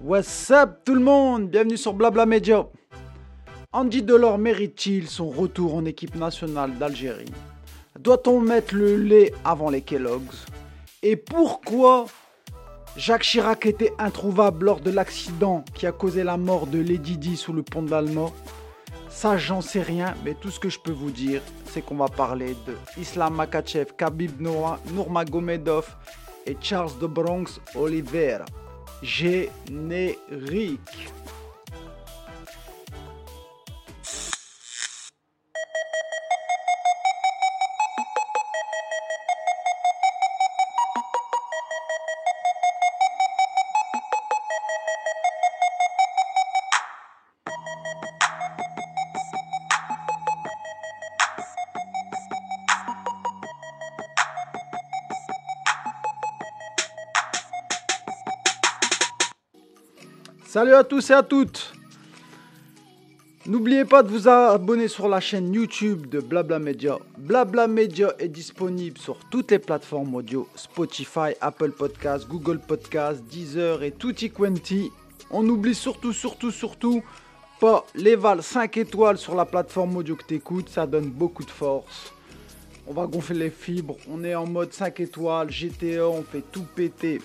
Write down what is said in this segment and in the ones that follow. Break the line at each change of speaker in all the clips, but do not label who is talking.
What's up tout le monde? Bienvenue sur Blabla Media. Andy Delors mérite-t-il son retour en équipe nationale d'Algérie? Doit-on mettre le lait avant les Kellogg's? Et pourquoi Jacques Chirac était introuvable lors de l'accident qui a causé la mort de Lady Di sous le pont de Ça, j'en sais rien, mais tout ce que je peux vous dire, c'est qu'on va parler de Islam Makachev, Khabib Nurmagomedov et Charles de Bronx Oliveira. Générique. Salut à tous et à toutes N'oubliez pas de vous abonner sur la chaîne YouTube de Blabla Media. Blabla Media est disponible sur toutes les plateformes audio Spotify, Apple Podcasts, Google Podcasts, Deezer et tutti quanti. On n'oublie surtout, surtout, surtout pas les vals 5 étoiles sur la plateforme audio que t'écoutes, ça donne beaucoup de force. On va gonfler les fibres, on est en mode 5 étoiles, GTA, on fait tout péter.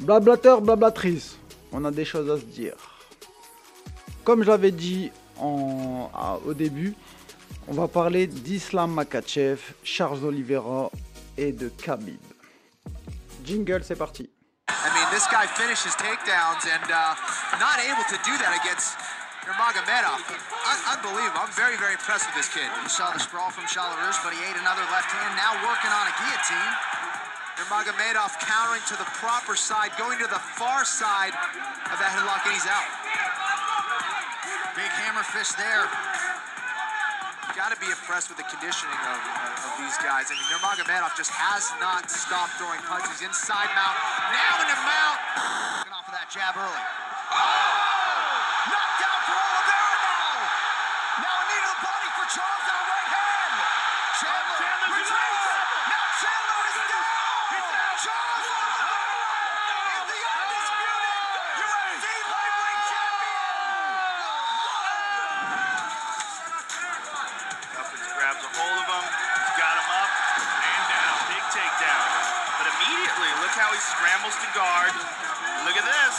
Blablateur, blablatrice on a des choses à se dire. Comme je l'avais dit au début, on va parler d'Islam Makachev, Charles Oliveira et de Khabib. Jingle, c'est parti. I mean, this guy finishes takedowns and uh, not able to do that against Nurmagomedov. unbelievable. I'm very, very impressed with this kid. You saw the sprawl from Shalarush, but he ate another left hand. Now working on a guillotine. Nurmagomedov countering to the proper side, going to the far side of that headlock, and he's out. Big hammer fist there. Got to be impressed with the conditioning of, of, of these guys. I mean, Nurmagomedov just has not stopped throwing punches inside mount. Now in the mount. Off of that jab early. Oh!
Immediately, look how he scrambles to guard. Look at this.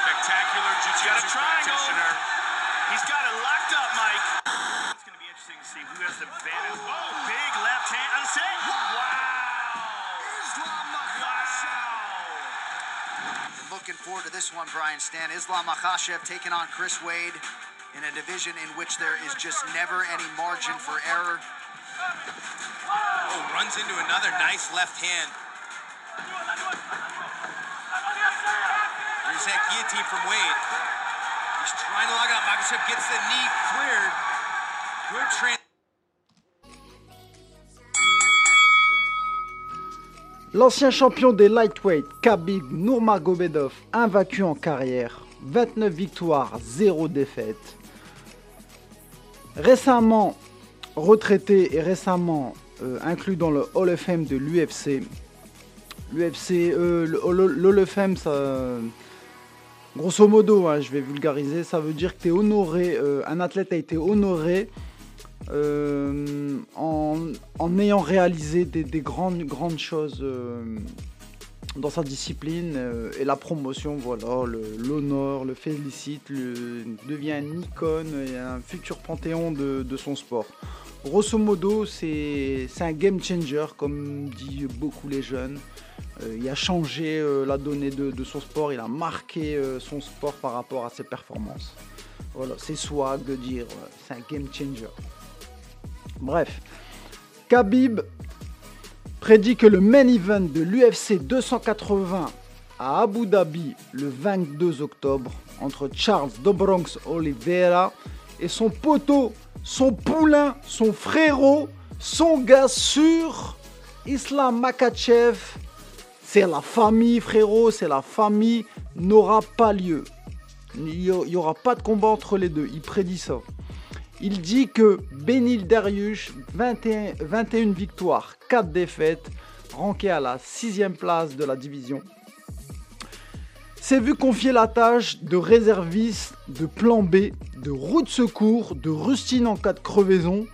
Spectacular jiu-jitsu practitioner. He's got it locked up, Mike. It's going to be interesting to see who has the advantage. Whoa, big left hand. I'm saying, wow.
Looking forward to this one, Brian Stan. Islam Makhachev taking on Chris Wade in a division in which there is just never any margin for error.
Oh, runs into another nice left hand. There's that guillotine from Wade. He's trying to lock out. Makhachev gets the knee cleared. Good trans.
L'ancien champion des lightweight, Khabib Nurmagomedov, invaincu en carrière, 29 victoires, 0 défaites. Récemment retraité et récemment euh, inclus dans le Hall of Fame de l'UFC. L'UFC, euh, le of Fame, ça, grosso modo, hein, je vais vulgariser, ça veut dire que es honoré, euh, un athlète a été honoré en, ayant réalisé des, des grandes, grandes choses dans sa discipline et la promotion, voilà, l'honneur, le, félicite, devient une icône et un futur panthéon de son sport. Grosso modo, c'est un game changer, comme disent beaucoup les jeunes. Euh, il a changé euh, la donnée de, de, son sport, il a marqué euh, son sport par rapport à ses performances. Voilà, c'est swag de dire, c'est un game changer. Bref, Khabib prédit que le main event de l'UFC 280 à Abu Dhabi le 22 octobre entre Charles Dobronx Oliveira et son poteau, son poulain, son frérot, son gars sûr, Islam Makachev, c'est la famille frérot, c'est la famille, n'aura pas lieu. Il n'y aura pas de combat entre les deux, il prédit ça. Il dit que Benil Dariush, 21, 21 victoires, 4 défaites, ranké à la 6 place de la division. S'est vu confier la tâche de réserviste, de plan B, de route de secours, de rustine en cas de crevaison.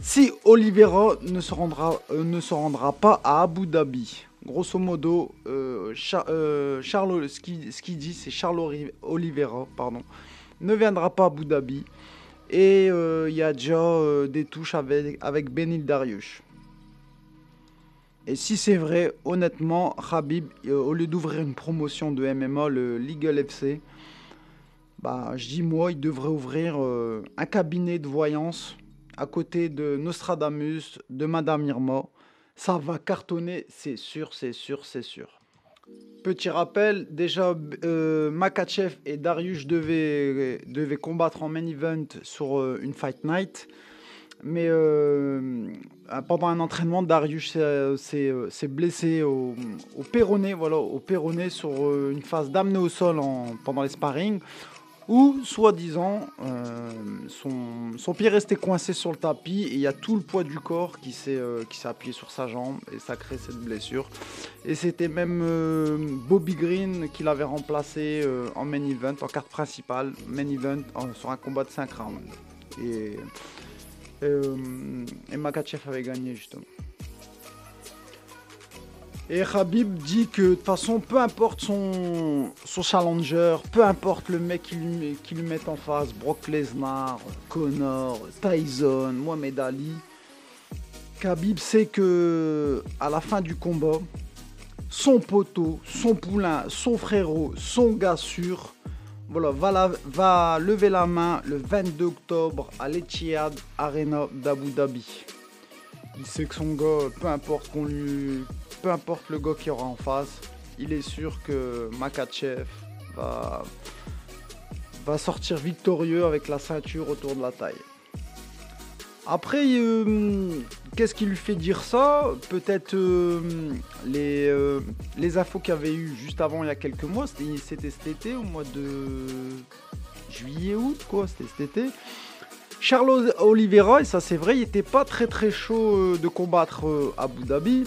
Si Oliveira ne se rendra, euh, pas à Abu Dhabi. Grosso modo, euh, euh, Charles, ce qu'il ce qu'il dit, c'est Charles Oliveira, pardon, ne viendra pas à Abu Dhabi. Et il y a déjà des touches avec, avec Benil Dariush. Et si c'est vrai, honnêtement, Khabib, euh, au lieu d'ouvrir une promotion de MMA, le Legal FC, bah, je dis moi, il devrait ouvrir euh, un cabinet de voyance à côté de Nostradamus, de Madame Irma. Ça va cartonner, c'est sûr, c'est sûr, c'est sûr. Petit rappel, déjà euh, Makachev et Darius devaient, combattre en main event sur une Fight Night. Mais euh, pendant un entraînement, Darius s'est- euh, s'est euh, blessé au, au péroné, voilà, au péroné sur euh, une phase d'amener au sol en- pendant les sparring, où, soi-disant, euh, son, pied restait coincé sur le tapis et il y a tout le poids du corps qui s'est euh, appuyé sur sa jambe et ça crée cette blessure. Et c'était même euh, Bobby Green qui l'avait remplacé euh, en main event, en carte principale, main event, en- sur un combat de 5 rounds. Et, euh, et Makachev avait gagné justement. Et Khabib dit que de toute façon, peu importe son, challenger, peu importe le mec qui lui met en face, Brock Lesnar, Connor, Tyson, Mohamed Ali, Khabib sait que à la fin du combat, son poteau, son poulain, son frérot, son gars sûr, voilà, va, lever la main le 22 octobre à l'Etihad Arena d'Abu Dhabi. Il sait que son gars, peu importe qu'on lui, peu importe le gars qu'il aura en face, il est sûr que Makachev va sortir victorieux avec la ceinture autour de la taille. Après, euh, qu'est-ce qui lui fait dire ça? Peut-être euh, les, euh, les infos qu'il y avait eu juste avant, il y a quelques mois, c'était cet été, au mois de juillet, août, quoi, c'était cet été. Charles Oliveira, et ça c'est vrai, il était pas très très chaud de combattre à Abu Dhabi.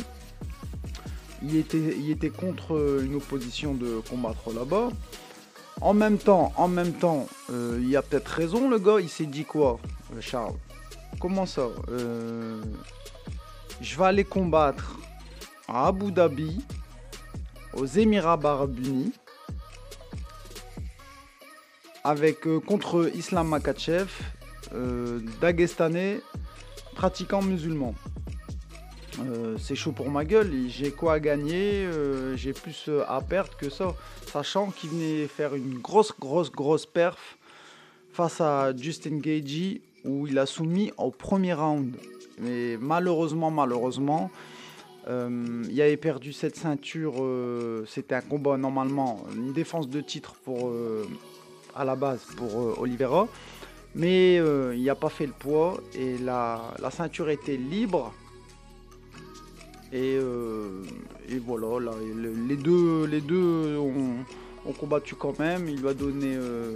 Il était, il était contre une opposition de combattre là-bas. En même temps, en même temps, il a peut-être raison le gars, il s'est dit quoi, Charles? Comment ça Euh, Je vais aller combattre à Abu Dhabi, aux Émirats Arabes Unis, avec euh, contre Islam Makachev, euh, Dagestanais, pratiquant musulman. C'est chaud pour ma gueule, j'ai quoi à gagner, j'ai plus à perdre que ça, sachant qu'il venait faire une grosse, grosse, grosse perf face à Justin Gagey où il a soumis au premier round. Mais malheureusement, malheureusement, euh, il avait perdu cette ceinture. euh, C'était un combat normalement, une défense de titre pour euh, à la base pour euh, Oliveira, mais euh, il n'a pas fait le poids et la, la ceinture était libre. Et, euh, et voilà, là, le- les deux, les deux ont, ont combattu quand même. Il lui a donné euh,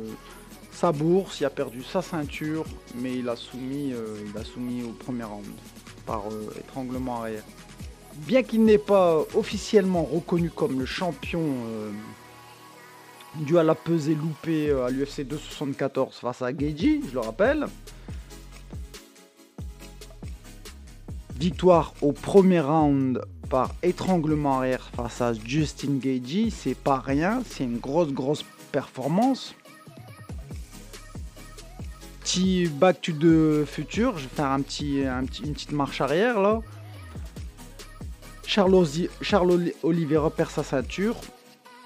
sa bourse, il a perdu sa ceinture, mais il a soumis, euh, au premier round par euh, étranglement arrière. Bien qu'il n'est pas officiellement reconnu comme le champion euh, dû à la pesée loupée euh, à l'UFC 274 face à Geiji, je le rappelle. Victoire au premier round par étranglement arrière face à Justin Gagey, c'est pas rien, c'est une grosse grosse performance. Petit back to the je vais faire un petit, petit- une petite marche arrière là. Charles, Charles Oli- Oliveira perd sa ceinture.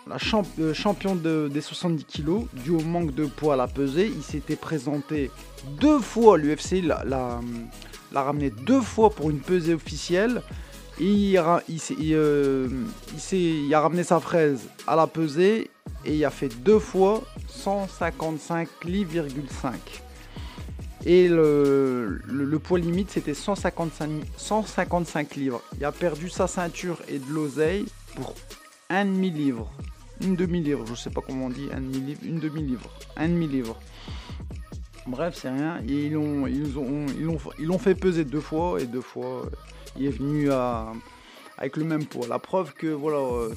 La champ- euh, champion de- des 70 kg, dû au manque de poids à la pesée, il s'était présenté deux fois, l'UFC l'a, ramené deux fois pour une pesée officielle. Et il, euh, il a ramené sa fraise à la pesée et il a fait deux fois 155 livres,5. Et le, poids limite c'était 155, 155 livres. Il a perdu sa ceinture et de l'oseille pour un demi-livre. Une demi-livre, je sais pas comment on dit, un demi-livre, une demi-livre. Un demi-livre. Bref, c'est rien. Et ils l'ont ils ont, ils fait peser deux fois et deux fois, euh, il est venu avec le même poids. La preuve que voilà, euh,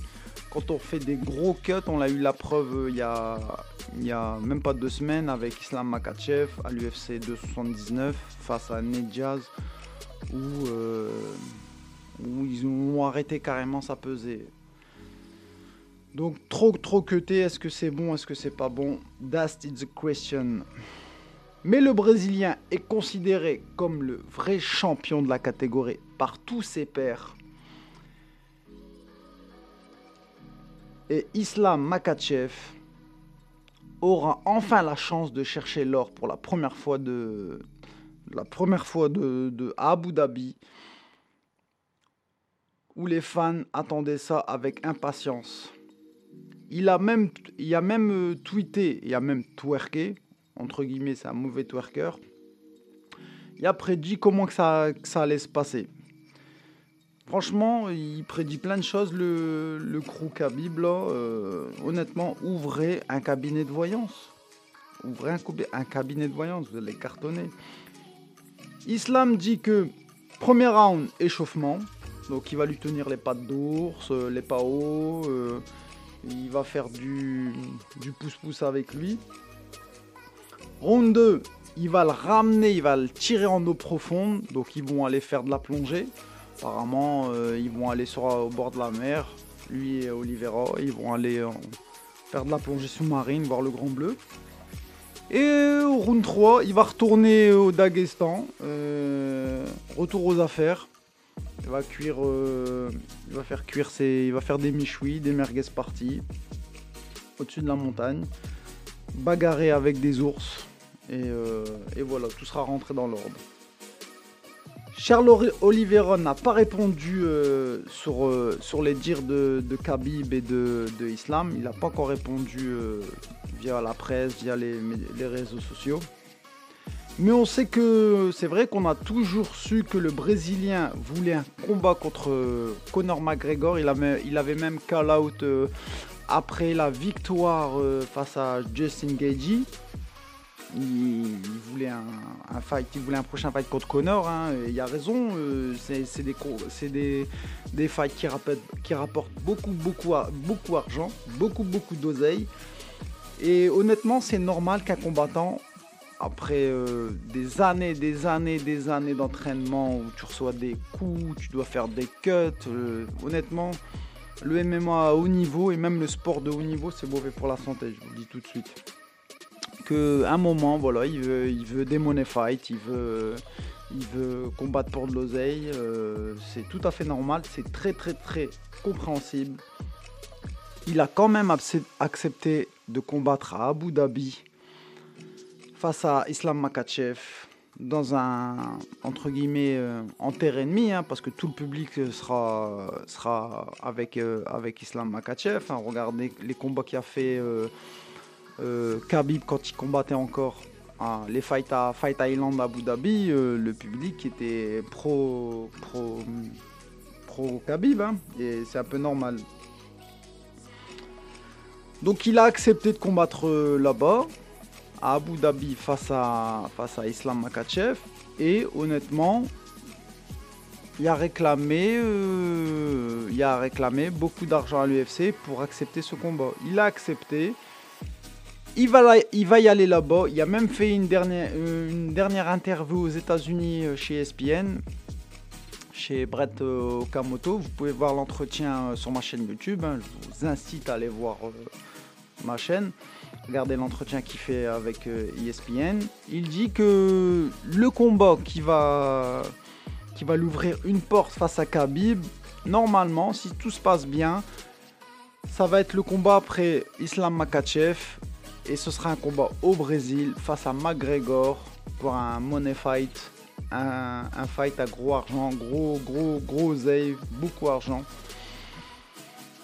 quand on fait des gros cuts, on a eu la preuve euh, il y a, même pas deux semaines avec Islam Makachev à l'UFC 279 face à Ned Diaz où, euh, où ils ont arrêté carrément sa pesée. Donc trop trop cuté, est-ce que c'est bon, est-ce que c'est pas bon? That's the question. Mais le Brésilien est considéré comme le vrai champion de la catégorie par tous ses pairs. Et Islam Makachev aura enfin la chance de chercher l'or pour la première fois de la première fois de, Abu Dhabi où les fans attendaient ça avec impatience. Il a même, il a même euh, tweeté, il a même twerké, entre guillemets, c'est un mauvais twerker. Il a prédit comment que ça, que ça allait se passer. Franchement, il prédit plein de choses, le, le crew. Euh, honnêtement, ouvrez un cabinet de voyance. Ouvrez un, cabinet de voyance, vous allez cartonner. Islam dit que premier round, échauffement. Donc il va lui tenir les pattes d'ours, euh, les pas hauts. Euh, il va faire du, du pouce-pouce avec lui. Round 2, il va le ramener, il va le tirer en eau profonde. Donc ils vont aller faire de la plongée. Apparemment, euh, ils vont aller sur, au bord de la mer. Lui et Oliveira, ils vont aller euh, faire de la plongée sous-marine, voir le Grand Bleu. Et au round 3, il va retourner au Daghestan. Euh, retour aux affaires. Il va cuire, euh, va faire cuire ses, va faire des michouis, des merguez parties au-dessus de la montagne, bagarrer avec des ours euh, et voilà, tout sera rentré dans l'ordre. Charles Oliveira n'a pas répondu euh, sur, euh, sur les dires de, de Khabib et de, Islam. Il n'a pas encore répondu euh, via la presse, via les, réseaux sociaux. Mais on sait que c'est vrai qu'on a toujours su que le Brésilien voulait un combat contre Conor McGregor. Il avait, même call out après la victoire face à Justin Gagey. Il, voulait un, prochain fight contre Conor. hein, et il a raison. euh, c'est des, des, fights qui rapportent, beaucoup, beaucoup d'argent, beaucoup, beaucoup d'oseille. Et honnêtement, c'est normal qu'un combattant après euh, des années, des années, des années d'entraînement où tu reçois des coups, tu dois faire des cuts, euh, honnêtement, le MMA à haut niveau et même le sport de haut niveau, c'est mauvais pour la santé, je vous le dis tout de suite. Un moment, voilà, il veut, il veut des money fight, il veut, il veut combattre pour de l'oseille, euh, c'est tout à fait normal, c'est très très très compréhensible. Il a quand même accep- accepté de combattre à Abu Dhabi face à Islam Makachev dans un entre guillemets euh, en terre ennemi hein, parce que tout le public sera sera avec euh, avec Islam Makachev hein. regardez les combats qu'il a fait Khabib quand il combattait encore hein, les fights à Fight Island à Abu Dhabi euh, le public était pro pro pro Khabib hein, et c'est un peu normal donc il a accepté de combattre euh, là-bas à Abu Dhabi face à, face à Islam Makachev. Et honnêtement, il a réclamé, euh, il a réclamé beaucoup d'argent à l'UFC pour accepter ce combat. Il a accepté. Il va, y aller là-bas. Il a même fait une dernière, euh, interview aux États-Unis euh, chez ESPN, chez Brett euh, Okamoto. Vous pouvez voir l'entretien sur ma chaîne YouTube. hein. Je vous incite à aller voir ma chaîne. Regardez l'entretien qu'il fait avec ESPN. Il dit que le combat qui va, qui va l'ouvrir une porte face à Khabib, normalement, si tout se passe bien, ça va être le combat après Islam Makachev. Et ce sera un combat au Brésil face à McGregor pour un money fight. Un, fight à gros argent, gros, gros, gros oseille, beaucoup d'argent.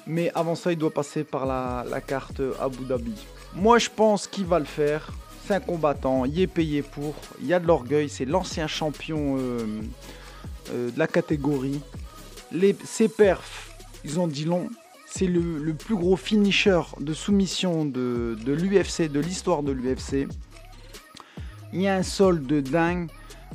Mais avant ça, il doit passer par la, la carte Abu Dhabi. Moi, je pense qu'il va le faire. C'est un combattant, il est payé pour. Il y a de l'orgueil, c'est l'ancien champion euh, euh, de la catégorie. Les, ses perfs, ils ont dit long. C'est le, plus gros finisher de soumission de, l'UFC, de l'histoire de l'UFC. Il y a un sol de dingue.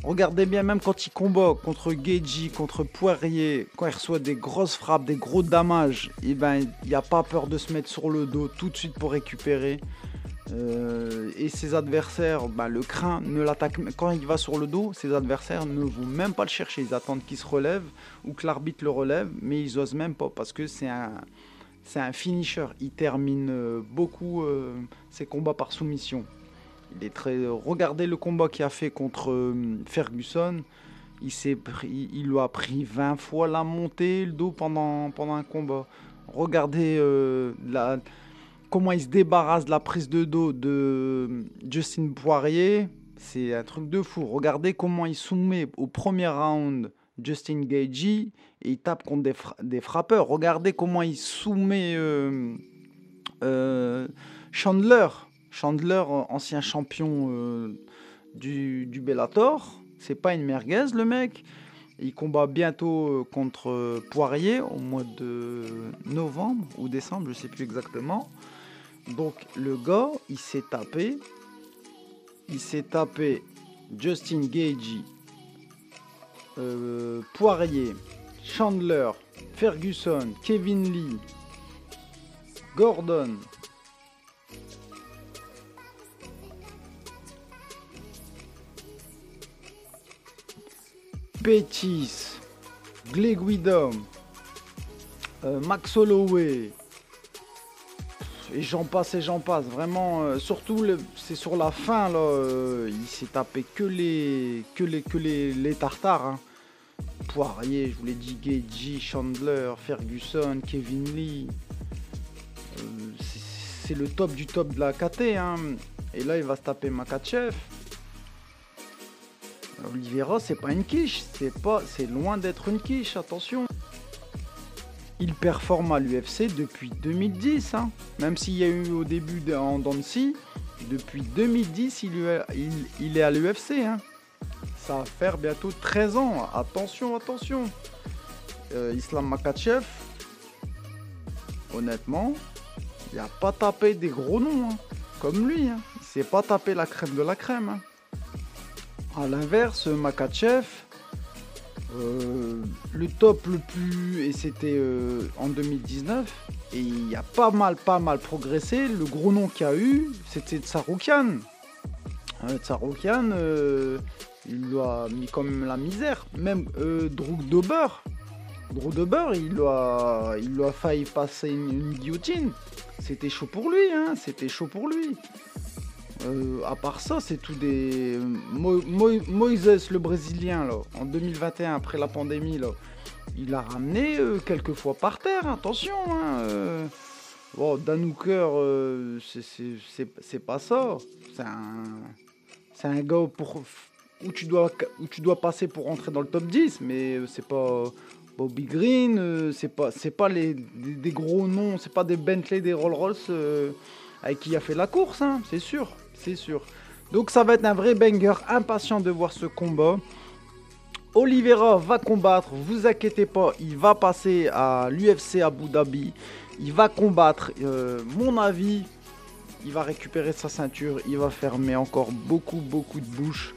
Regardez bien, même quand il combat contre Geji, contre Poirier, quand il reçoit des grosses frappes, des gros damages, eh ben, il pas peur de se mettre sur le dos tout de suite pour récupérer. Euh, et ses adversaires, bah, le craint, ne l'attaque quand il va sur le dos, ses adversaires ne vont même pas le chercher. Ils attendent qu'il se relève ou que l'arbitre le relève, mais ils osent même pas parce que c'est un, finisher. Il termine euh, beaucoup euh, ses combats par soumission. Il est très. Regardez le combat qu'il a fait contre Ferguson. Il, pris, lui a pris 20 fois la montée, le dos pendant un combat. Regardez la comment il se débarrasse de la prise de dos de Justin Poirier, c'est un truc de fou. Regardez comment il soumet au premier round Justin Gagey et il tape contre des, frappeurs. Regardez comment il soumet euh, euh, Chandler. Chandler, ancien champion euh, du, du Bellator. C'est pas une merguez le mec. Il combat bientôt contre Poirier au mois de novembre ou décembre, je sais plus exactement. Donc le gars, il s'est tapé, il s'est tapé Justin Gagey, euh, Poirier, Chandler, Ferguson, Kevin Lee, Gordon. Pettis, Gleguidom, euh, Max Holloway, et j'en passe et j'en passe. Vraiment, euh, surtout c'est sur la fin là, euh, il s'est tapé que les que les que les, tartares. Hein. Poirier, je vous l'ai dit, Chandler, Ferguson, Kevin Lee. Euh, c'est le top du top de la KT. Hein. Et là, il va se taper Makachev. Oliveira, c'est pas une quiche, c'est pas, c'est loin d'être une quiche, attention il performe à l'UFC depuis 2010. Hein. Même s'il y a eu au début en Dancy, depuis 2010, il, est à l'UFC. Hein. Ça va faire bientôt 13 ans. Attention, attention. Euh, Islam Makachev, honnêtement, il n'a pas tapé des gros noms hein, comme lui. Il s'est pas tapé la crème de la crème. A l'inverse, Makachev, euh, le top le plus, et c'était euh, en 2019, et il a pas mal, pas mal progressé. Le gros nom qu'il a eu, c'était Tsaroukian. Euh, Tsaroukian, euh, il lui a mis comme la misère. Même Drug Dober, Drug Dober, il lui a, il lui a failli passer une, guillotine. C'était chaud pour lui, hein, c'était chaud pour lui. Euh, à part ça, c'est tout des. Moïse, le Brésilien, là, en 2021, après la pandémie, là, il a ramené euh, quelques fois par terre, attention. Hein, euh. Danouker, c'est pas ça. C'est un, gars pour, où, tu dois, où tu dois passer pour rentrer dans le top 10, mais c'est pas. Bobby Green, c'est pas, pas les, des, gros noms, c'est pas des Bentley, des Rolls Royce avec qui a fait la course, hein, c'est sûr c'est sûr. Donc ça va être un vrai banger, impatient de voir ce combat. Oliveira va combattre, vous inquiétez pas, il va passer à l'UFC Abu Dhabi. Il va combattre, euh, mon avis, il va récupérer sa ceinture, il va fermer encore beaucoup beaucoup de bouche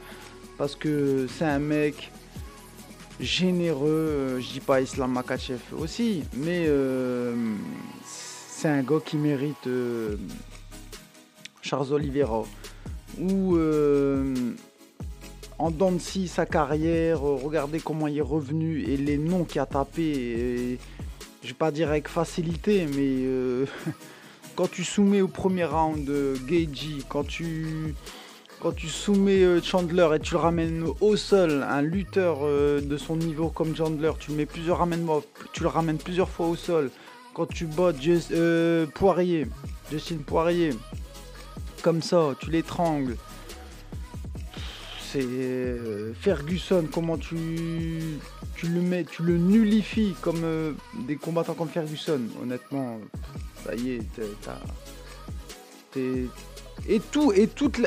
parce que c'est un mec généreux, euh, je dis pas Islam Makachev aussi, mais euh, c'est un gars qui mérite Charles Oliveira, ou euh, en dents de sa carrière, euh, regardez comment il est revenu et les noms qu'il a tapé, je vais pas dire avec facilité, mais euh, quand tu soumets au premier round Gagey, quand tu quand tu soumets Chandler et tu le ramènes au sol, un lutteur de son niveau comme Chandler, tu mets plusieurs tu le ramènes plusieurs fois au sol. Quand tu bats Poirier, Justin Poirier, comme ça, tu l'étrangles. C'est euh, Ferguson, comment tu, le mets, tu le nullifies comme euh, des combattants comme Ferguson. Honnêtement, ça y est, et tout et toutes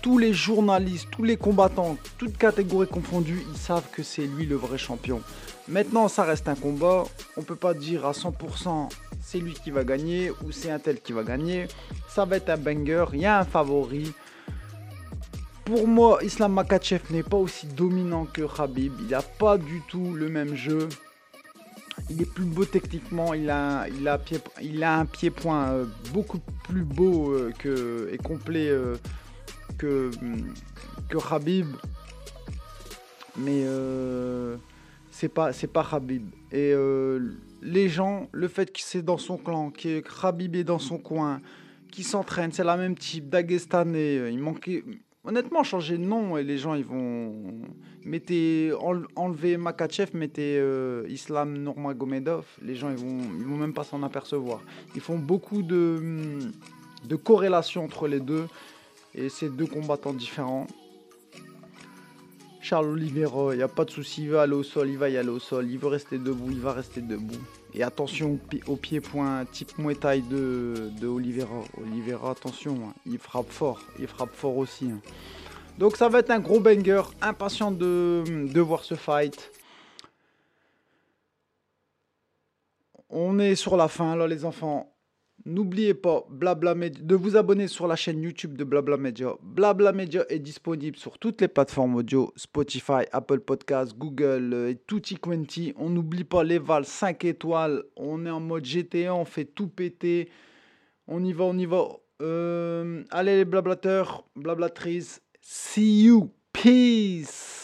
tous les journalistes, tous les combattants, toutes catégories confondues, ils savent que c'est lui le vrai champion. Maintenant, ça reste un combat. On peut pas dire à 100% c'est lui qui va gagner ou c'est un tel qui va gagner. Ça va être un banger. Il y a un favori. pour moi, Islam Makachev n'est pas aussi dominant que Khabib. Il n'a pas du tout le même jeu. Il est plus beau techniquement. Il a, un pied-point euh, beaucoup plus beau euh, et complet euh, que, que Khabib. Mais c'est pas, c'est pas Khabib. Et les gens, le fait que c'est dans son clan, que Khabib est dans son coin, qui s'entraîne, c'est la même type, Dagestanais. Il manquait Honnêtement, changer de nom et les gens ils vont. Mettez, enlever Makachev, mettez euh, Islam Nurmagomedov, les gens ils vont, vont même pas s'en apercevoir. Ils font beaucoup de, de corrélations entre les deux et c'est deux combattants différents. Charles Oliveira, il n'y a pas de souci, il va aller au sol, il va y aller au sol, il veut rester debout, il va rester debout. Et attention au pied-point type Muay de, de Oliveira. Oliveira, attention, hein, il frappe fort. Il frappe fort aussi. Hein. Donc ça va être un gros banger. Impatient de, de voir ce fight. On est sur la fin là les enfants. N'oubliez pas Blabla de vous abonner sur la chaîne YouTube de Blabla Media. Blabla Media est disponible sur toutes les plateformes audio, Spotify, Apple Podcasts, Google euh, et tutti quanti. On n'oublie pas les vals 5 étoiles. On est en mode GTA, on fait tout péter. On y va, on y va. Euh, allez les blablateurs, blablatrices. See you. Peace.